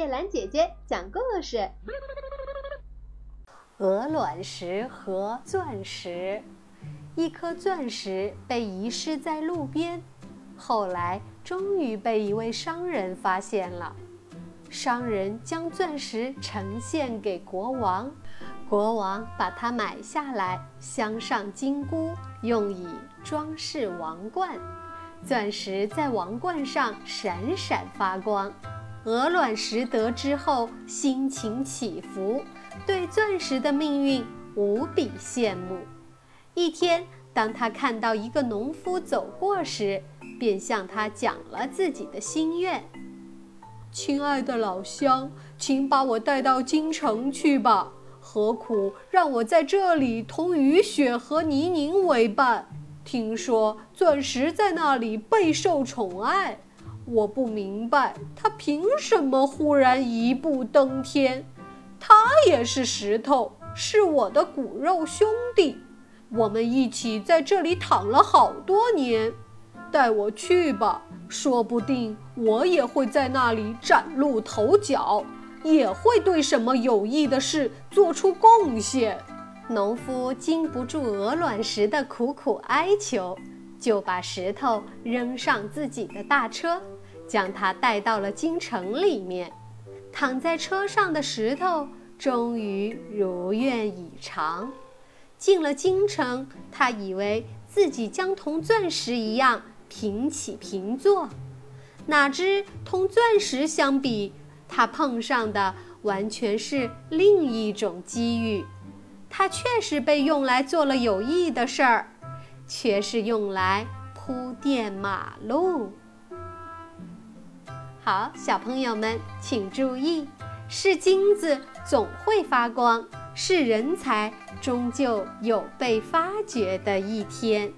叶兰姐姐讲故事。鹅卵石和钻石，一颗钻石被遗失在路边，后来终于被一位商人发现了。商人将钻石呈现给国王，国王把它买下来，镶上金箍，用以装饰王冠。钻石在王冠上闪闪发光。鹅卵石得知后，心情起伏，对钻石的命运无比羡慕。一天，当他看到一个农夫走过时，便向他讲了自己的心愿：“亲爱的老乡，请把我带到京城去吧，何苦让我在这里同雨雪和泥泞为伴？”听说钻石在那里备受宠爱，我不明白他凭什么忽然一步登天。他也是石头，是我的骨肉兄弟，我们一起在这里躺了好多年。带我去吧，说不定我也会在那里崭露头角，也会对什么有益的事做出贡献。农夫经不住鹅卵石的苦苦哀求，就把石头扔上自己的大车，将它带到了京城里面。躺在车上的石头终于如愿以偿。进了京城，他以为自己将同钻石一样平起平坐，哪知同钻石相比，他碰上的完全是另一种机遇。它确实被用来做了有益的事儿，却是用来铺垫马路。好，小朋友们请注意：是金子总会发光，是人才终究有被发掘的一天。